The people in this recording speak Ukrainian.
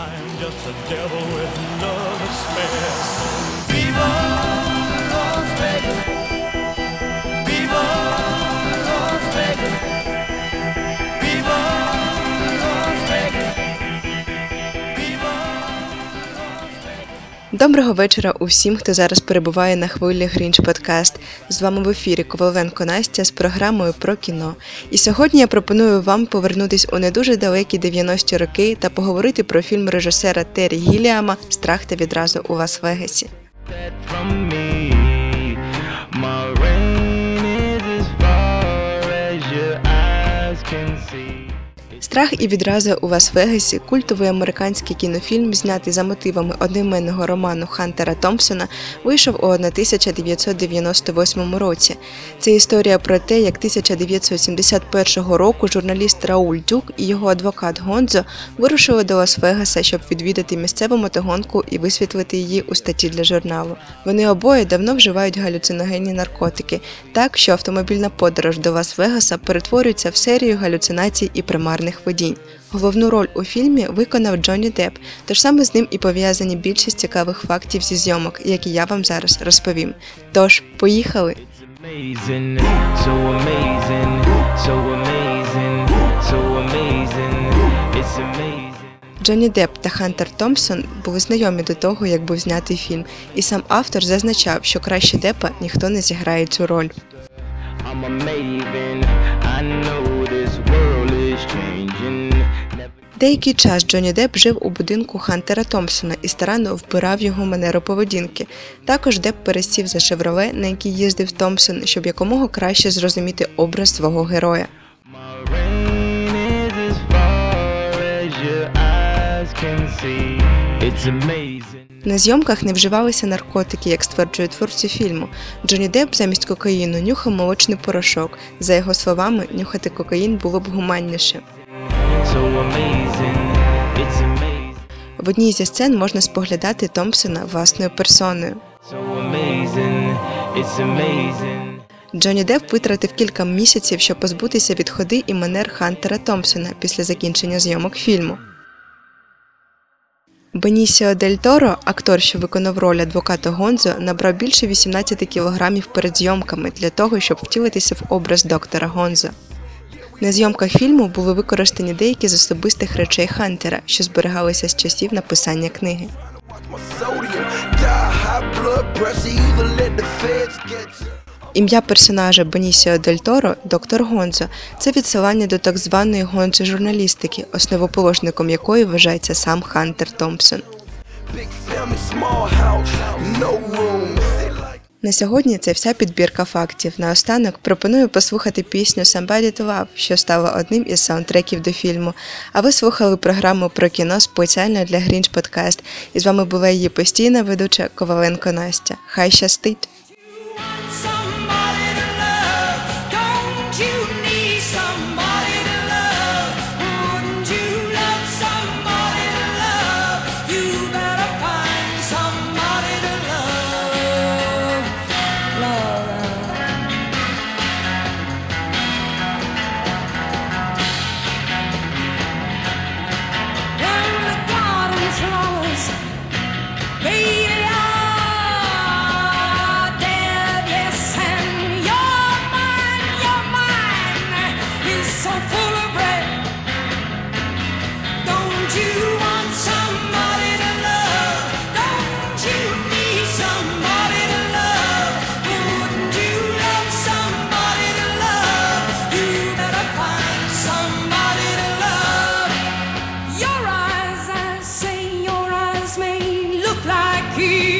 I'm just a devil with love to spare. Доброго вечора усім, хто зараз перебуває на хвилі Грінч Подкаст. З вами в ефірі Коваленко Настя з програмою про кіно. І сьогодні я пропоную вам повернутись у не дуже далекі 90-ті роки та поговорити про фільм режисера Террі Гіліама Страх та відразу у Лас-Вегасі. Страх і відразу у Лас-Вегасі культовий американський кінофільм, знятий за мотивами одноіменного роману Хантера Томпсона, вийшов у 1998 році. Це історія про те, як 1971 року журналіст Рауль Дюк і його адвокат Гонзо вирушили до Лас-Вегаса, щоб відвідати місцеву мотогонку і висвітлити її у статті для журналу. Вони обоє давно вживають галюциногенні наркотики, так що автомобільна подорож до Лас-Вегаса перетворюється в серію галюцинацій і примарних видінь. Головну роль у фільмі виконав Джонні Депп, тож саме з ним і пов'язані більшість цікавих фактів зі зйомок, які я вам зараз розповім. Тож, поїхали! Джонні Депп та Хантер Томпсон були знайомі до того, як був знятий фільм, і сам автор зазначав, що краще Деппа ніхто не зіграє цю роль. Деякий час Джонні Депп жив у будинку Хантера Томпсона і старанно вбирав його манеру поведінки. Також Депп пересів за шевроле, на який їздив Томпсон, щоб якомога краще зрозуміти образ свого героя. На зйомках не вживалися наркотики, як стверджують творці фільму. Джонні Депп замість кокаїну нюхав молочний порошок. За його словами, нюхати кокаїн було б гуманніше. В одній зі сцен можна споглядати Томпсона власною персоною. Джонні Депп витратив кілька місяців, щоб позбутися від ходи і манер Хантера Томпсона після закінчення зйомок фільму. Бенісіо Дель Торо, актор, що виконав роль адвоката Гонзо, набрав більше 18 кілограмів перед зйомками для того, щоб втілитися в образ доктора Гонзо. На зйомках фільму були використані деякі з особистих речей Хантера, що зберігалися з часів написання книги. Ім'я персонажа Бенісіо Дель Торо – доктор Гонзо. Це відсилання до так званої гонзо журналістики, основоположником якої вважається сам Хантер Томпсон. На сьогодні це вся підбірка фактів. Наостанок пропоную послухати пісню «Somebody to Love», що стала одним із саундтреків до фільму. А ви слухали програму про кіно спеціально для Грінч Подкаст. І з вами була її постійна ведуча Коваленко Настя. Хай щастить! here.